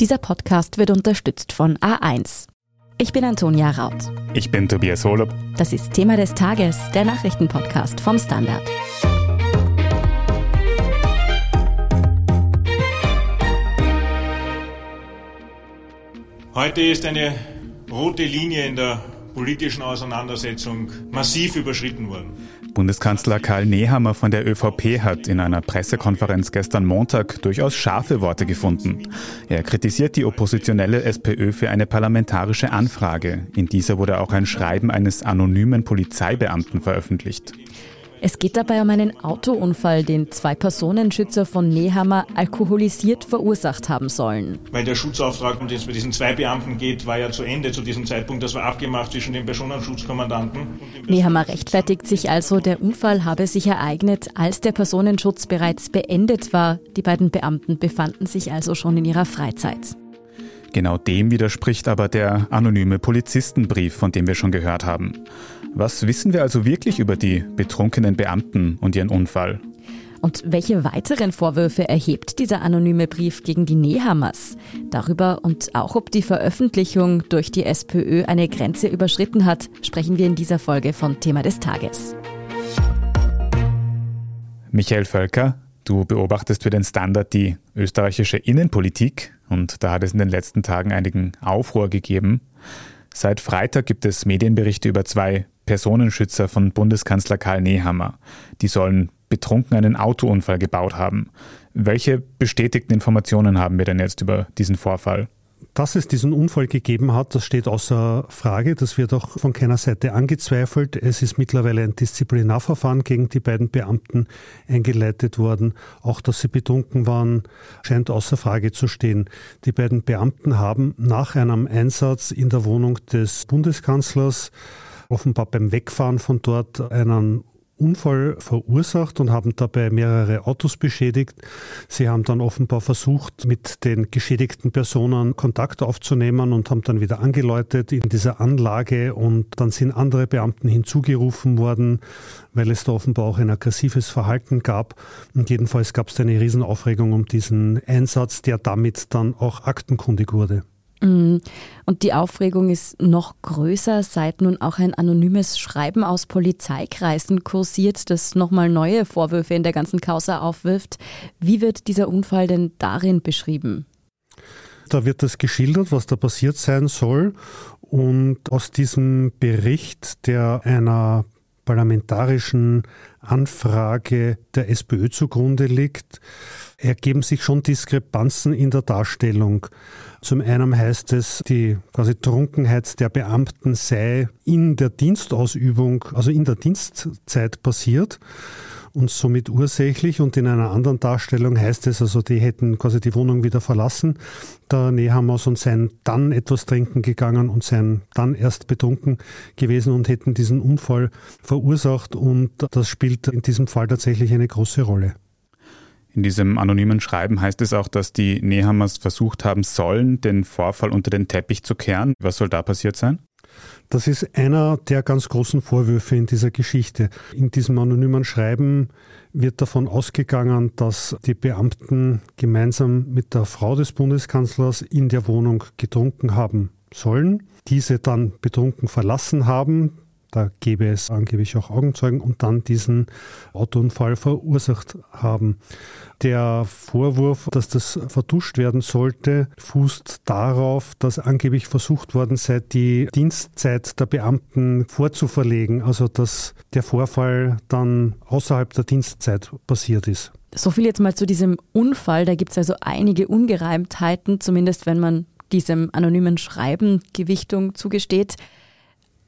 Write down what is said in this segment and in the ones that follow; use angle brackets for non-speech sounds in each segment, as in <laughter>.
Dieser Podcast wird unterstützt von A1. Ich bin Antonia Raut. Ich bin Tobias Holub. Das ist Thema des Tages, der Nachrichtenpodcast vom Standard. Heute ist eine rote Linie in der politischen Auseinandersetzung massiv überschritten worden. Bundeskanzler Karl Nehammer von der ÖVP hat in einer Pressekonferenz gestern Montag durchaus scharfe Worte gefunden. Er kritisiert die oppositionelle SPÖ für eine parlamentarische Anfrage. In dieser wurde auch ein Schreiben eines anonymen Polizeibeamten veröffentlicht. Es geht dabei um einen Autounfall, den zwei Personenschützer von Nehammer alkoholisiert verursacht haben sollen. Weil der Schutzauftrag, um den es bei diesen zwei Beamten geht, war ja zu Ende zu diesem Zeitpunkt. Das war abgemacht zwischen dem Personenschutzkommandanten. dem Nehammer rechtfertigt sich also, der Unfall habe sich ereignet, als der Personenschutz bereits beendet war. Die beiden Beamten befanden sich also schon in ihrer Freizeit. Genau dem widerspricht aber der anonyme Polizistenbrief, von dem wir schon gehört haben. Was wissen wir also wirklich über die betrunkenen Beamten und ihren Unfall? Und welche weiteren Vorwürfe erhebt dieser anonyme Brief gegen die Nehammers? Darüber und auch ob die Veröffentlichung durch die SPÖ eine Grenze überschritten hat, sprechen wir in dieser Folge von Thema des Tages. Michael Völker, du beobachtest für den Standard die österreichische Innenpolitik und da hat es in den letzten Tagen einigen Aufruhr gegeben. Seit Freitag gibt es Medienberichte über zwei Personenschützer von Bundeskanzler Karl Nehammer. Die sollen betrunken einen Autounfall gebaut haben. Welche bestätigten Informationen haben wir denn jetzt über diesen Vorfall? Dass es diesen Unfall gegeben hat, das steht außer Frage. Das wird auch von keiner Seite angezweifelt. Es ist mittlerweile ein Disziplinarverfahren gegen die beiden Beamten eingeleitet worden. Auch dass sie betrunken waren, scheint außer Frage zu stehen. Die beiden Beamten haben nach einem Einsatz in der Wohnung des Bundeskanzlers offenbar beim Wegfahren von dort einen Unfall verursacht und haben dabei mehrere Autos beschädigt. Sie haben dann offenbar versucht, mit den geschädigten Personen Kontakt aufzunehmen und haben dann wieder angeläutet in dieser Anlage und dann sind andere Beamten hinzugerufen worden, weil es da offenbar auch ein aggressives Verhalten gab. Und jedenfalls gab es eine Riesenaufregung um diesen Einsatz, der damit dann auch aktenkundig wurde. Mm. Und die Aufregung ist noch größer, seit nun auch ein anonymes Schreiben aus Polizeikreisen kursiert, das nochmal neue Vorwürfe in der ganzen Causa aufwirft. Wie wird dieser Unfall denn darin beschrieben? Da wird das geschildert, was da passiert sein soll. Und aus diesem Bericht, der einer parlamentarischen Anfrage der SPÖ zugrunde liegt, ergeben sich schon Diskrepanzen in der Darstellung. Zum einen heißt es, die quasi Trunkenheit der Beamten sei in der Dienstausübung, also in der Dienstzeit passiert und somit ursächlich. Und in einer anderen Darstellung heißt es also, die hätten quasi die Wohnung wieder verlassen. Der Nehammer und seien dann etwas trinken gegangen und seien dann erst betrunken gewesen und hätten diesen Unfall verursacht. Und das spielt in diesem Fall tatsächlich eine große Rolle. In diesem anonymen Schreiben heißt es auch, dass die Nehammers versucht haben sollen, den Vorfall unter den Teppich zu kehren. Was soll da passiert sein? Das ist einer der ganz großen Vorwürfe in dieser Geschichte. In diesem anonymen Schreiben wird davon ausgegangen, dass die Beamten gemeinsam mit der Frau des Bundeskanzlers in der Wohnung getrunken haben sollen, diese dann betrunken verlassen haben, da gäbe es angeblich auch Augenzeugen und dann diesen Autounfall verursacht haben. Der Vorwurf, dass das verduscht werden sollte, fußt darauf, dass angeblich versucht worden sei, die Dienstzeit der Beamten vorzuverlegen, also dass der Vorfall dann außerhalb der Dienstzeit passiert ist. So viel jetzt mal zu diesem Unfall. Da gibt es also einige Ungereimtheiten, zumindest wenn man diesem anonymen Schreiben Gewichtung zugesteht.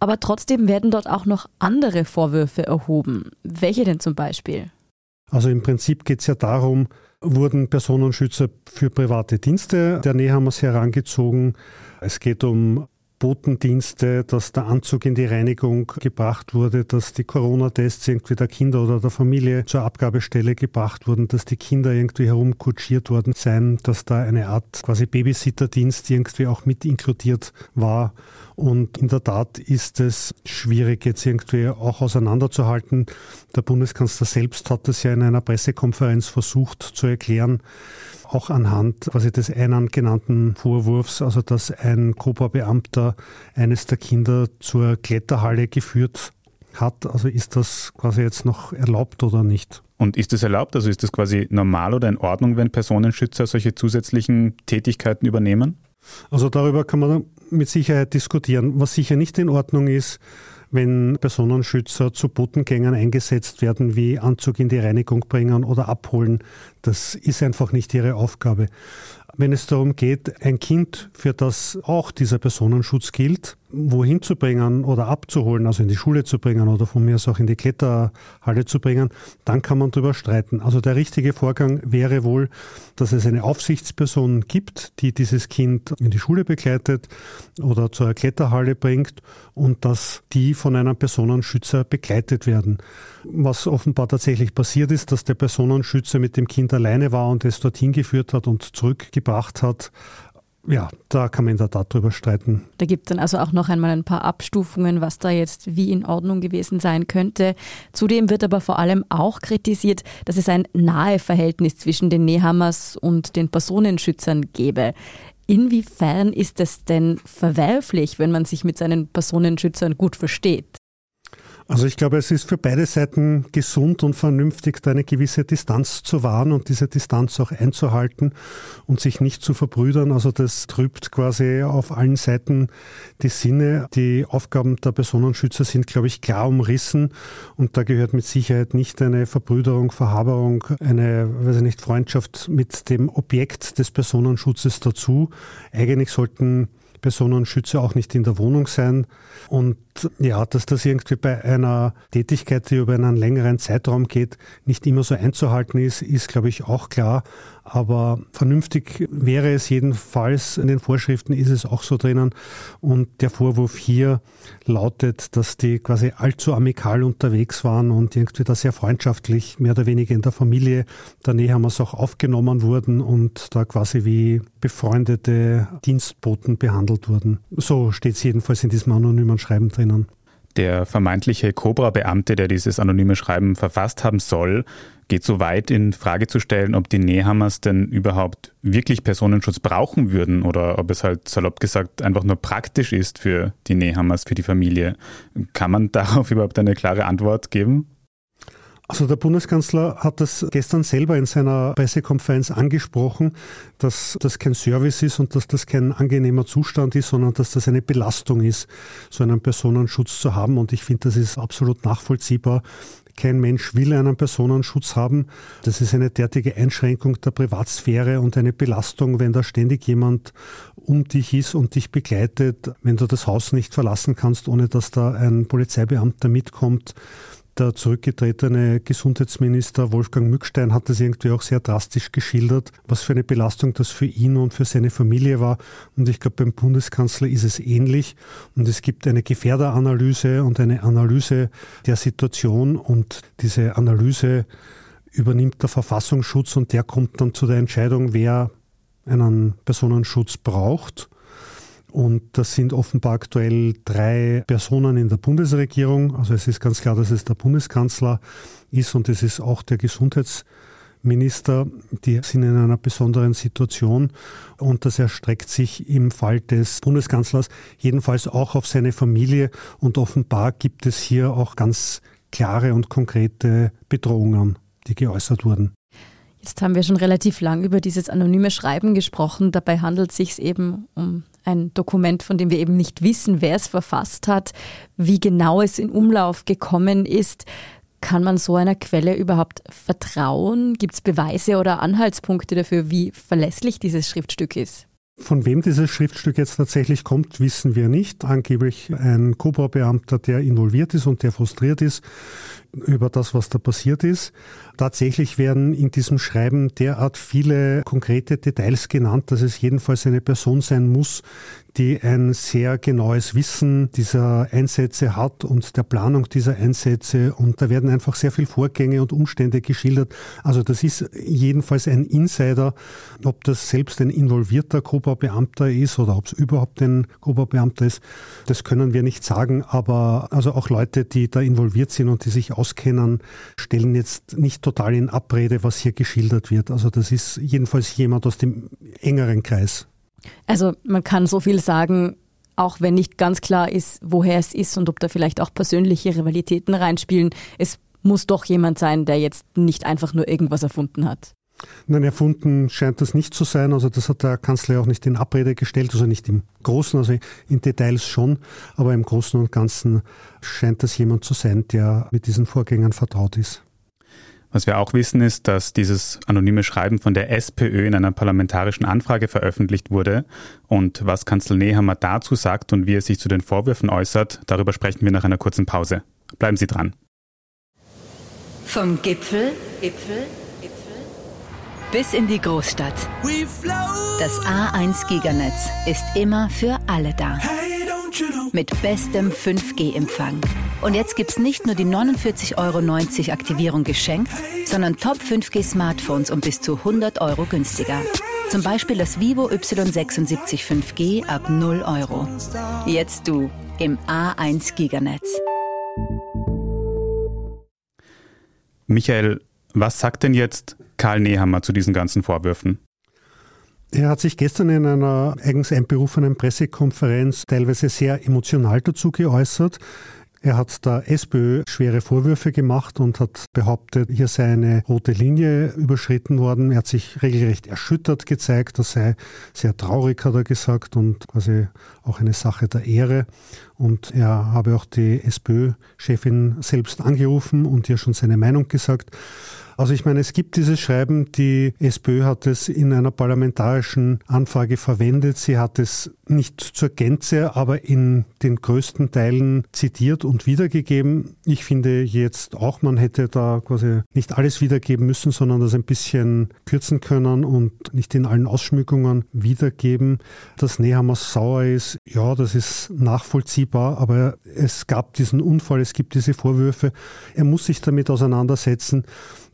Aber trotzdem werden dort auch noch andere Vorwürfe erhoben. Welche denn zum Beispiel? Also im Prinzip geht es ja darum, wurden Personenschützer für private Dienste der Nehammers herangezogen. Es geht um Botendienste, dass der Anzug in die Reinigung gebracht wurde, dass die Corona-Tests irgendwie der Kinder oder der Familie zur Abgabestelle gebracht wurden, dass die Kinder irgendwie herumkutschiert worden seien, dass da eine Art quasi Babysitterdienst irgendwie auch mit inkludiert war. Und in der Tat ist es schwierig, jetzt irgendwie auch auseinanderzuhalten. Der Bundeskanzler selbst hat es ja in einer Pressekonferenz versucht zu erklären. auch anhand quasi des einen genannten Vorwurfs, also dass ein Cobra-Beamter eines der Kinder zur Kletterhalle geführt hat. Also ist das quasi jetzt noch erlaubt oder nicht? Und ist das erlaubt? Also ist das quasi normal oder in Ordnung, wenn Personenschützer solche zusätzlichen Tätigkeiten übernehmen? Also darüber kann man mit Sicherheit diskutieren. Was sicher nicht in Ordnung ist, wenn Personenschützer zu Botengängern eingesetzt werden, wie Anzug in die Reinigung bringen oder abholen. Das ist einfach nicht ihre Aufgabe. Wenn es darum geht, ein Kind, für das auch dieser Personenschutz gilt, wohin zu bringen oder abzuholen, also in die Schule zu bringen oder von mir aus auch in die Kletterhalle zu bringen, dann kann man darüber streiten. Also der richtige Vorgang wäre wohl, dass es eine Aufsichtsperson gibt, die dieses Kind in die Schule begleitet oder zur Kletterhalle bringt und dass die von einem Personenschützer begleitet werden. Was offenbar tatsächlich passiert ist, dass der Personenschützer mit dem Kind alleine war und es dorthin geführt hat und zurückgebracht hat, ja, da kann man in der Tat drüber streiten. Da gibt es dann also auch noch einmal ein paar Abstufungen, was da jetzt wie in Ordnung gewesen sein könnte. Zudem wird aber vor allem auch kritisiert, dass es ein nahe Verhältnis zwischen den Nehammers und den Personenschützern gäbe. Inwiefern ist es denn verwerflich, wenn man sich mit seinen Personenschützern gut versteht? Also ich glaube, es ist für beide Seiten gesund und vernünftig, da eine gewisse Distanz zu wahren und diese Distanz auch einzuhalten und sich nicht zu verbrüdern. Also das trübt quasi auf allen Seiten die Sinne. Die Aufgaben der Personenschützer sind, glaube ich, klar umrissen und da gehört mit Sicherheit nicht eine Verbrüderung, Verhaberung, eine, weiß ich nicht, Freundschaft mit dem Objekt des Personenschutzes dazu. Eigentlich sollten Personenschützer auch nicht in der Wohnung sein. Und ja, dass das irgendwie bei einer Tätigkeit, die über einen längeren Zeitraum geht, nicht immer so einzuhalten ist, ist, glaube ich, auch klar. Aber vernünftig wäre es jedenfalls, in den Vorschriften ist es auch so drinnen. Und der Vorwurf hier lautet, dass die quasi allzu amikal unterwegs waren und irgendwie da sehr freundschaftlich, mehr oder weniger in der Familie der Nehammers auch aufgenommen wurden und da quasi wie befreundete Dienstboten behandelt wurden. So steht es jedenfalls in diesem anonymen Schreiben drinnen. Der vermeintliche Cobra-Beamte, der dieses anonyme Schreiben verfasst haben soll, geht so weit, in Frage zu stellen, ob die Nehammers denn überhaupt wirklich Personenschutz brauchen würden oder ob es halt salopp gesagt einfach nur praktisch ist für die Nehammers, für die Familie. Kann man <laughs> darauf überhaupt eine klare Antwort geben? Also der Bundeskanzler hat das gestern selber in seiner Pressekonferenz angesprochen, dass das kein Service ist und dass das kein angenehmer Zustand ist, sondern dass das eine Belastung ist, so einen Personenschutz zu haben. Und ich finde, das ist absolut nachvollziehbar. Kein Mensch will einen Personenschutz haben. Das ist eine derartige Einschränkung der Privatsphäre und eine Belastung, wenn da ständig jemand um dich ist und dich begleitet, wenn du das Haus nicht verlassen kannst, ohne dass da ein Polizeibeamter mitkommt der zurückgetretene Gesundheitsminister Wolfgang Mückstein hat das irgendwie auch sehr drastisch geschildert, was für eine Belastung das für ihn und für seine Familie war. Und ich glaube, beim Bundeskanzler ist es ähnlich. Und es gibt eine Gefährderanalyse und eine Analyse der Situation. Und diese Analyse übernimmt der Verfassungsschutz und der kommt dann zu der Entscheidung, wer einen Personenschutz braucht. Und das sind offenbar aktuell drei Personen in der Bundesregierung. Also es ist ganz klar, dass es der Bundeskanzler ist und es ist auch der Gesundheitsminister. Die sind in einer besonderen Situation und das erstreckt sich im Fall des Bundeskanzlers jedenfalls auch auf seine Familie und offenbar gibt es hier auch ganz klare und konkrete Bedrohungen, die geäußert wurden. Jetzt haben wir schon relativ lang über dieses anonyme Schreiben gesprochen. Dabei handelt es sich eben um ein Dokument, von dem wir eben nicht wissen, wer es verfasst hat, wie genau es in Umlauf gekommen ist. Kann man so einer Quelle überhaupt vertrauen? Gibt es Beweise oder Anhaltspunkte dafür, wie verlässlich dieses Schriftstück ist? Von wem dieses Schriftstück jetzt tatsächlich kommt, wissen wir nicht. Angeblich ein Cobra-Beamter, der involviert ist und der frustriert ist über das, was da passiert ist. Tatsächlich werden in diesem Schreiben derart viele konkrete Details genannt, dass es jedenfalls eine Person sein muss, die ein sehr genaues Wissen dieser Einsätze hat und der Planung dieser Einsätze. Und da werden einfach sehr viele Vorgänge und Umstände geschildert. Also das ist jedenfalls ein Insider. Ob das selbst ein involvierter Cobra-Beamter ist oder ob es überhaupt ein Cobra-Beamter ist, das können wir nicht sagen. Aber also auch Leute, die da involviert sind und die sich auskennen, stellen jetzt nicht total in Abrede, was hier geschildert wird. Also das ist jedenfalls jemand aus dem engeren Kreis. Also man kann so viel sagen, auch wenn nicht ganz klar ist, woher es ist und ob da vielleicht auch persönliche Rivalitäten reinspielen. Es muss doch jemand sein, der jetzt nicht einfach nur irgendwas erfunden hat. Nein, erfunden scheint das nicht zu sein. Also das hat der Kanzler auch nicht in Abrede gestellt, also nicht im Großen, also in Details schon, aber im Großen und Ganzen scheint das jemand zu sein, der mit diesen Vorgängern vertraut ist. Was wir auch wissen, ist, dass dieses anonyme Schreiben von der SPÖ in einer parlamentarischen Anfrage veröffentlicht wurde. Und was Kanzler Nehammer dazu sagt und wie er sich zu den Vorwürfen äußert, darüber sprechen wir nach einer kurzen Pause. Bleiben Sie dran. Vom Gipfel, Gipfel, Gipfel bis in die Großstadt. Das A1 Giganetz ist immer für alle da. Mit bestem 5G-Empfang. Und jetzt gibt's nicht nur die 49,90 Euro Aktivierung geschenkt, sondern Top 5G Smartphones um bis zu 100 Euro günstiger. Zum Beispiel das Vivo Y76 5G ab 0 Euro. Jetzt du im A1 Giganetz. Michael, was sagt denn jetzt Karl Nehammer zu diesen ganzen Vorwürfen? Er hat sich gestern in einer eigens einberufenen Pressekonferenz teilweise sehr emotional dazu geäußert. Er hat der SPÖ schwere Vorwürfe gemacht und hat behauptet, hier sei eine rote Linie überschritten worden. Er hat sich regelrecht erschüttert gezeigt. Das sei sehr traurig, hat er gesagt, und quasi auch eine Sache der Ehre. Und er habe auch die SPÖ-Chefin selbst angerufen und ihr schon seine Meinung gesagt. Also ich meine, es gibt dieses Schreiben, die SPÖ hat es in einer parlamentarischen Anfrage verwendet. Sie hat es nicht zur Gänze, aber in den größten Teilen zitiert und wiedergegeben. Ich finde jetzt auch, man hätte da quasi nicht alles wiedergeben müssen, sondern das ein bisschen kürzen können und nicht in allen Ausschmückungen wiedergeben. Dass Nehammer sauer ist, ja, das ist nachvollziehbar, aber es gab diesen Unfall, es gibt diese Vorwürfe. Er muss sich damit auseinandersetzen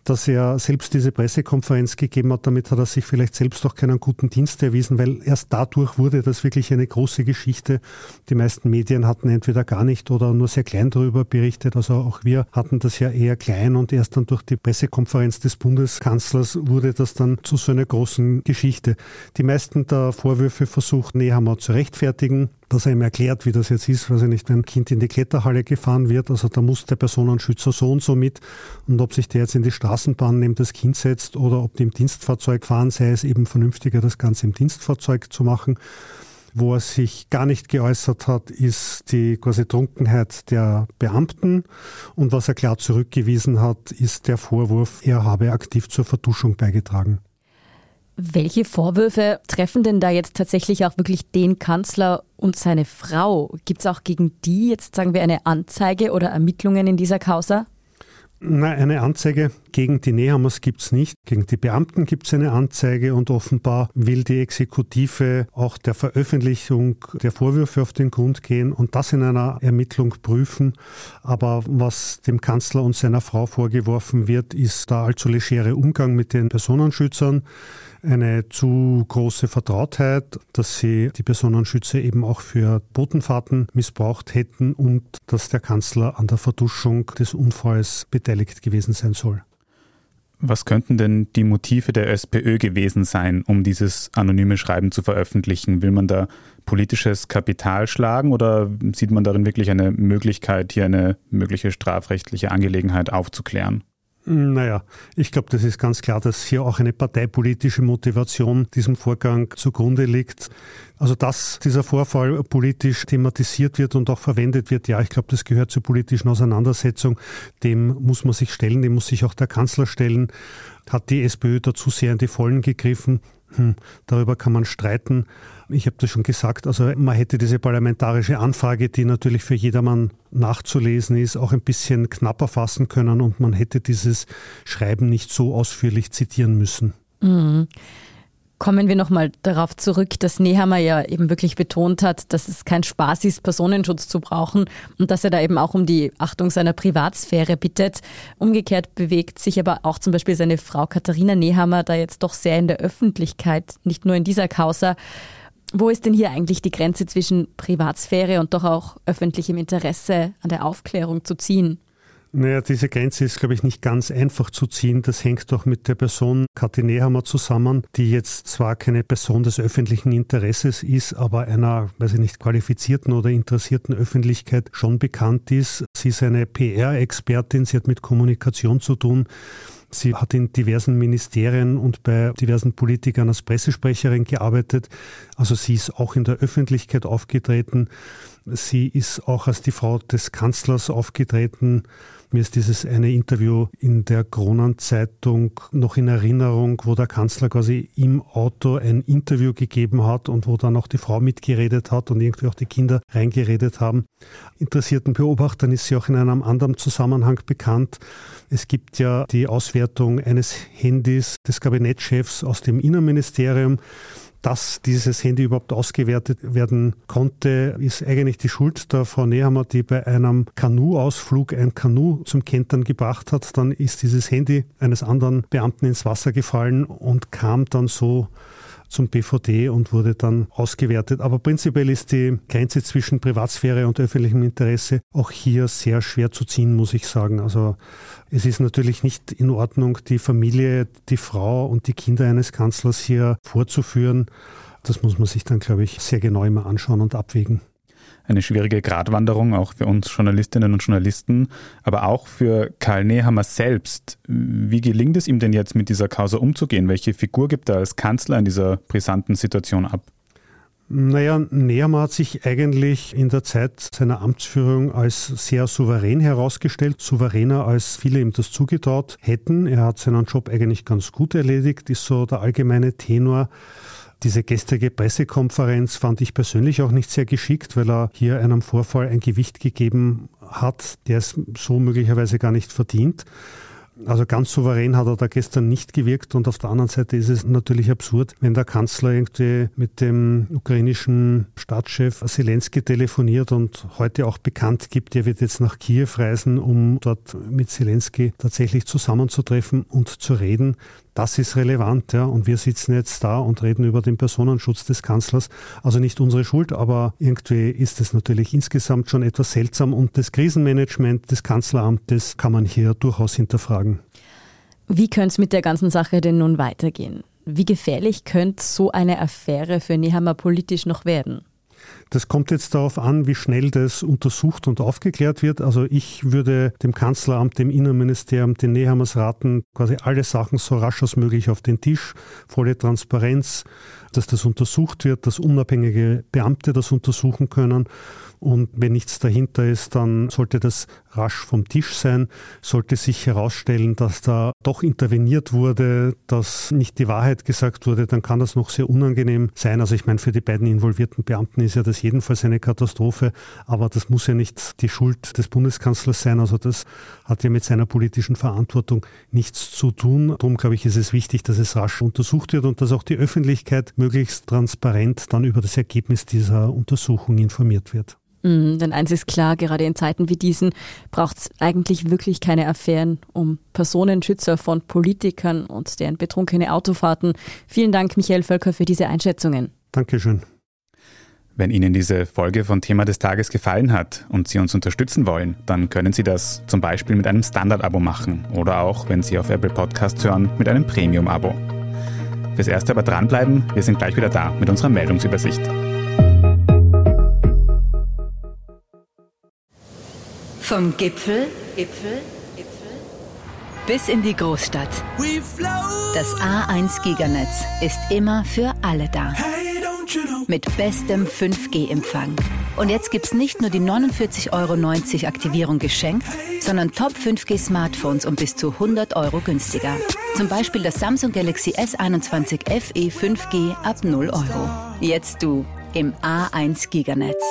dass er selbst diese Pressekonferenz gegeben hat. Damit hat er sich vielleicht selbst auch keinen guten Dienst erwiesen, weil erst dadurch wurde das wirklich eine große Geschichte. Die meisten Medien hatten entweder gar nicht oder nur sehr klein darüber berichtet. Also auch wir hatten das ja eher klein und erst dann durch die Pressekonferenz des Bundeskanzlers wurde das dann zu so einer großen Geschichte. Die meisten der Vorwürfe versucht Nehammer zu rechtfertigen dass er ihm erklärt, wie das jetzt ist, weiß ich nicht, wenn ein Kind in die Kletterhalle gefahren wird, also da muss der Personenschützer so und so mit und ob sich der jetzt in die Straßenbahn neben das Kind setzt oder ob die im Dienstfahrzeug fahren, sei es eben vernünftiger, das Ganze im Dienstfahrzeug zu machen. Wo er sich gar nicht geäußert hat, ist die quasi Trunkenheit der Beamten. Und was er klar zurückgewiesen hat, ist der Vorwurf, er habe aktiv zur Verduschung beigetragen. Welche Vorwürfe treffen denn da jetzt tatsächlich auch wirklich den Kanzler und seine Frau? Gibt es auch gegen die jetzt, sagen wir, eine Anzeige oder Ermittlungen in dieser Causa? Nein, eine Anzeige gegen die Nehammers gibt es nicht. Gegen die Beamten gibt es eine Anzeige und offenbar will die Exekutive auch der Veröffentlichung der Vorwürfe auf den Grund gehen und das in einer Ermittlung prüfen. Aber was dem Kanzler und seiner Frau vorgeworfen wird, ist der allzu legere Umgang mit den Personenschützern eine zu große Vertrautheit, dass sie die Personenschützer eben auch für Botenfahrten missbraucht hätten und dass der Kanzler an der Verduschung des Unfalls beteiligt gewesen sein soll. Was könnten denn die Motive der SPÖ gewesen sein, um dieses anonyme Schreiben zu veröffentlichen? Will man da politisches Kapital schlagen oder sieht man darin wirklich eine Möglichkeit, hier eine mögliche strafrechtliche Angelegenheit aufzuklären? Naja, ich glaube, das ist ganz klar, dass hier auch eine parteipolitische Motivation diesem Vorgang zugrunde liegt. Also dass dieser Vorfall politisch thematisiert wird und auch verwendet wird, ja, ich glaube, das gehört zur politischen Auseinandersetzung. Dem muss man sich stellen, dem muss sich auch der Kanzler stellen. Hat die SPÖ dazu sehr in die Vollen gegriffen? Hm, darüber kann man streiten. Ich habe das schon gesagt, also man hätte diese parlamentarische Anfrage, die natürlich für jedermann nachzulesen ist, auch ein bisschen knapper fassen können und man hätte dieses Schreiben nicht so ausführlich zitieren müssen. Mhm. Kommen wir nochmal darauf zurück, dass Nehammer ja eben wirklich betont hat, dass es kein Spaß ist, Personenschutz zu brauchen und dass er da eben auch um die Achtung seiner Privatsphäre bittet. Umgekehrt bewegt sich aber auch zum Beispiel seine Frau Katharina Nehammer da jetzt doch sehr in der Öffentlichkeit, nicht nur in dieser Causa. Wo ist denn hier eigentlich die Grenze zwischen Privatsphäre und doch auch öffentlichem Interesse an der Aufklärung zu ziehen? Naja, diese Grenze ist, glaube ich, nicht ganz einfach zu ziehen. Das hängt doch mit der Person Kathi Nehammer zusammen, die jetzt zwar keine Person des öffentlichen Interesses ist, aber einer, weiß ich nicht, qualifizierten oder interessierten Öffentlichkeit schon bekannt ist. Sie ist eine PR-Expertin, sie hat mit Kommunikation zu tun. Sie hat in diversen Ministerien und bei diversen Politikern als Pressesprecherin gearbeitet. Also sie ist auch in der Öffentlichkeit aufgetreten. Sie ist auch als die Frau des Kanzlers aufgetreten. Mir ist dieses eine Interview in der Kronenzeitung noch in Erinnerung, wo der Kanzler quasi im Auto ein Interview gegeben hat und wo dann auch die Frau mitgeredet hat und irgendwie auch die Kinder reingeredet haben. Interessierten Beobachtern ist sie auch in einem anderen Zusammenhang bekannt. Es gibt ja die Auswertung eines Handys des Kabinettschefs aus dem Innenministerium dass dieses Handy überhaupt ausgewertet werden konnte, ist eigentlich die Schuld der Frau Nehammer, die bei einem Kanu-Ausflug ein Kanu zum Kentern gebracht hat. Dann ist dieses Handy eines anderen Beamten ins Wasser gefallen und kam dann so zum BVD und wurde dann ausgewertet. Aber prinzipiell ist die Grenze zwischen Privatsphäre und öffentlichem Interesse auch hier sehr schwer zu ziehen, muss ich sagen. Also es ist natürlich nicht in Ordnung, die Familie, die Frau und die Kinder eines Kanzlers hier vorzuführen. Das muss man sich dann, glaube ich, sehr genau immer anschauen und abwägen eine schwierige Gratwanderung, auch für uns Journalistinnen und Journalisten, aber auch für Karl Nehammer selbst. Wie gelingt es ihm denn jetzt mit dieser Causa umzugehen? Welche Figur gibt er als Kanzler in dieser brisanten Situation ab? Naja, Nehammer hat sich eigentlich in der Zeit seiner Amtsführung als sehr souverän herausgestellt, souveräner als viele ihm das zugetraut hätten. Er hat seinen Job eigentlich ganz gut erledigt, ist so der allgemeine Tenor. Diese gestrige Pressekonferenz fand ich persönlich auch nicht sehr geschickt, weil er hier einem Vorfall ein Gewicht gegeben hat, der es so möglicherweise gar nicht verdient. Also ganz souverän hat er da gestern nicht gewirkt und auf der anderen Seite ist es natürlich absurd, wenn der Kanzler irgendwie mit dem ukrainischen Staatschef Zelensky telefoniert und heute auch bekannt gibt, er wird jetzt nach Kiew reisen, um dort mit Zelensky tatsächlich zusammenzutreffen und zu reden. Das ist relevant, ja. Und wir sitzen jetzt da und reden über den Personenschutz des Kanzlers. Also nicht unsere Schuld, aber irgendwie ist es natürlich insgesamt schon etwas seltsam und das Krisenmanagement des Kanzleramtes kann man hier durchaus hinterfragen. Wie könnte es mit der ganzen Sache denn nun weitergehen? Wie gefährlich könnte so eine Affäre für Nehammer politisch noch werden? Das kommt jetzt darauf an, wie schnell das untersucht und aufgeklärt wird. Also ich würde dem Kanzleramt, dem Innenministerium, den Nehammers raten, quasi alle Sachen so rasch als möglich auf den Tisch, volle Transparenz, dass das untersucht wird, dass unabhängige Beamte das untersuchen können und wenn nichts dahinter ist, dann sollte das rasch vom Tisch sein. Sollte sich herausstellen, dass da doch interveniert wurde, dass nicht die Wahrheit gesagt wurde, dann kann das noch sehr unangenehm sein. Also ich meine, für die beiden involvierten Beamten ist ja das jedenfalls eine Katastrophe, aber das muss ja nicht die Schuld des Bundeskanzlers sein. Also das hat ja mit seiner politischen Verantwortung nichts zu tun. Darum glaube ich, ist es wichtig, dass es rasch untersucht wird und dass auch die Öffentlichkeit möglichst transparent dann über das Ergebnis dieser Untersuchung informiert wird. Mhm, denn eins ist klar, gerade in Zeiten wie diesen braucht es eigentlich wirklich keine Affären um Personenschützer von Politikern und deren betrunkene Autofahrten. Vielen Dank, Michael Völker, für diese Einschätzungen. Dankeschön. Wenn Ihnen diese Folge von Thema des Tages gefallen hat und Sie uns unterstützen wollen, dann können Sie das zum Beispiel mit einem Standard-Abo machen oder auch, wenn Sie auf Apple Podcasts hören, mit einem Premium-Abo. Fürs Erste aber dranbleiben, wir sind gleich wieder da mit unserer Meldungsübersicht. Vom Gipfel, Gipfel, Gipfel bis in die Großstadt. Das A1 Giganetz ist immer für alle da. Mit bestem 5G-Empfang. Und jetzt gibt's nicht nur die 49,90 Euro Aktivierung geschenkt, sondern Top 5G Smartphones um bis zu 100 Euro günstiger. Zum Beispiel das Samsung Galaxy S21 FE 5G ab 0 Euro. Jetzt du im A1 Giganetz.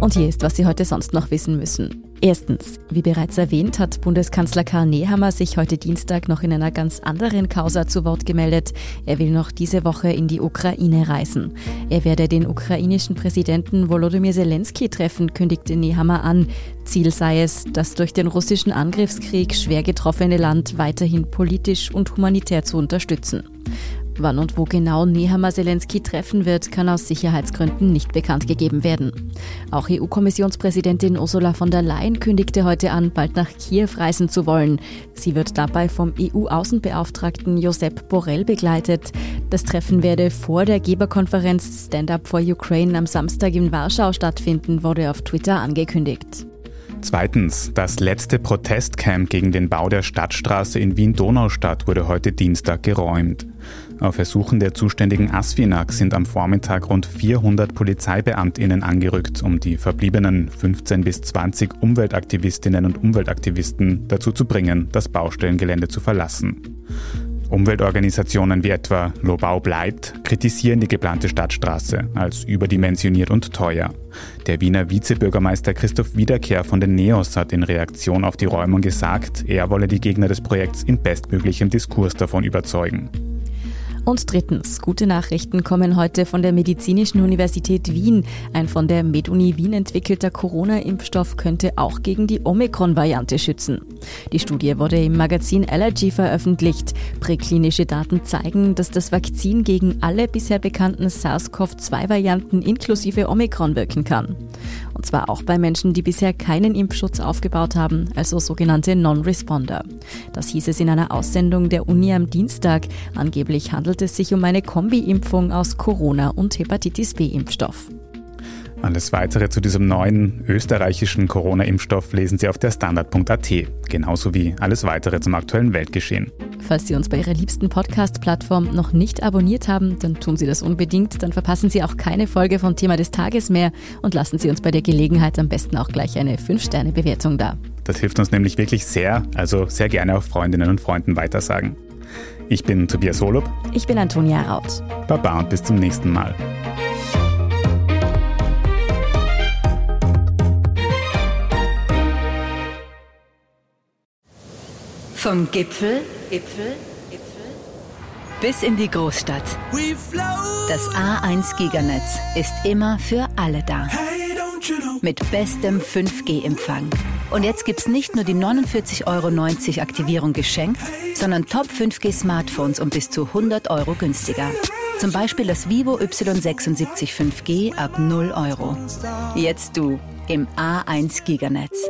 Und hier ist, was Sie heute sonst noch wissen müssen. Erstens, wie bereits erwähnt, hat Bundeskanzler Karl Nehammer sich heute Dienstag noch in einer ganz anderen Causa zu Wort gemeldet. Er will noch diese Woche in die Ukraine reisen. Er werde den ukrainischen Präsidenten Volodymyr Zelensky treffen, kündigte Nehammer an. Ziel sei es, das durch den russischen Angriffskrieg schwer getroffene Land weiterhin politisch und humanitär zu unterstützen. Wann und wo genau Nehammer Zelensky treffen wird, kann aus Sicherheitsgründen nicht bekannt gegeben werden. Auch EU-Kommissionspräsidentin Ursula von der Leyen kündigte heute an, bald nach Kiew reisen zu wollen. Sie wird dabei vom EU-Außenbeauftragten Josep Borrell begleitet. Das Treffen werde vor der Geberkonferenz Stand Up for Ukraine am Samstag in Warschau stattfinden, wurde auf Twitter angekündigt. Zweitens, das letzte Protestcamp gegen den Bau der Stadtstraße in Wien-Donaustadt wurde heute Dienstag geräumt. Auf Ersuchen der zuständigen ASFINAG sind am Vormittag rund 400 PolizeibeamtInnen angerückt, um die verbliebenen 15 bis 20 Umweltaktivistinnen und Umweltaktivisten dazu zu bringen, das Baustellengelände zu verlassen. Umweltorganisationen wie etwa Lobau bleibt kritisieren die geplante Stadtstraße als überdimensioniert und teuer. Der Wiener Vizebürgermeister Christoph Wiederkehr von den NEOS hat in Reaktion auf die Räumung gesagt, er wolle die Gegner des Projekts in bestmöglichem Diskurs davon überzeugen. Und drittens, gute Nachrichten kommen heute von der Medizinischen Universität Wien. Ein von der MedUni Wien entwickelter Corona-Impfstoff könnte auch gegen die Omikron-Variante schützen. Die Studie wurde im Magazin Allergy veröffentlicht. Präklinische Daten zeigen, dass das Vakzin gegen alle bisher bekannten SARS-CoV-2-Varianten inklusive Omikron wirken kann. Und zwar auch bei Menschen, die bisher keinen Impfschutz aufgebaut haben, also sogenannte Non-Responder. Das hieß es in einer Aussendung der Uni am Dienstag. Angeblich handelt es sich um eine Kombi-Impfung aus Corona- und Hepatitis B-Impfstoff. Alles weitere zu diesem neuen österreichischen Corona-Impfstoff lesen Sie auf der Standard.at, genauso wie alles weitere zum aktuellen Weltgeschehen. Falls Sie uns bei Ihrer liebsten Podcast-Plattform noch nicht abonniert haben, dann tun Sie das unbedingt. Dann verpassen Sie auch keine Folge von Thema des Tages mehr und lassen Sie uns bei der Gelegenheit am besten auch gleich eine 5-Sterne-Bewertung da. Das hilft uns nämlich wirklich sehr, also sehr gerne auch Freundinnen und Freunden weitersagen. Ich bin Tobias Holub. Ich bin Antonia Raut. Baba und bis zum nächsten Mal. Vom Gipfel, Gipfel, Gipfel bis in die Großstadt. Das A1 Giganetz ist immer für alle da. Mit bestem 5G-Empfang. Und jetzt gibt's nicht nur die 49,90 Euro Aktivierung geschenkt, sondern Top 5G Smartphones um bis zu 100 Euro günstiger. Zum Beispiel das Vivo Y76 5G ab 0 Euro. Jetzt du im A1 Giganetz.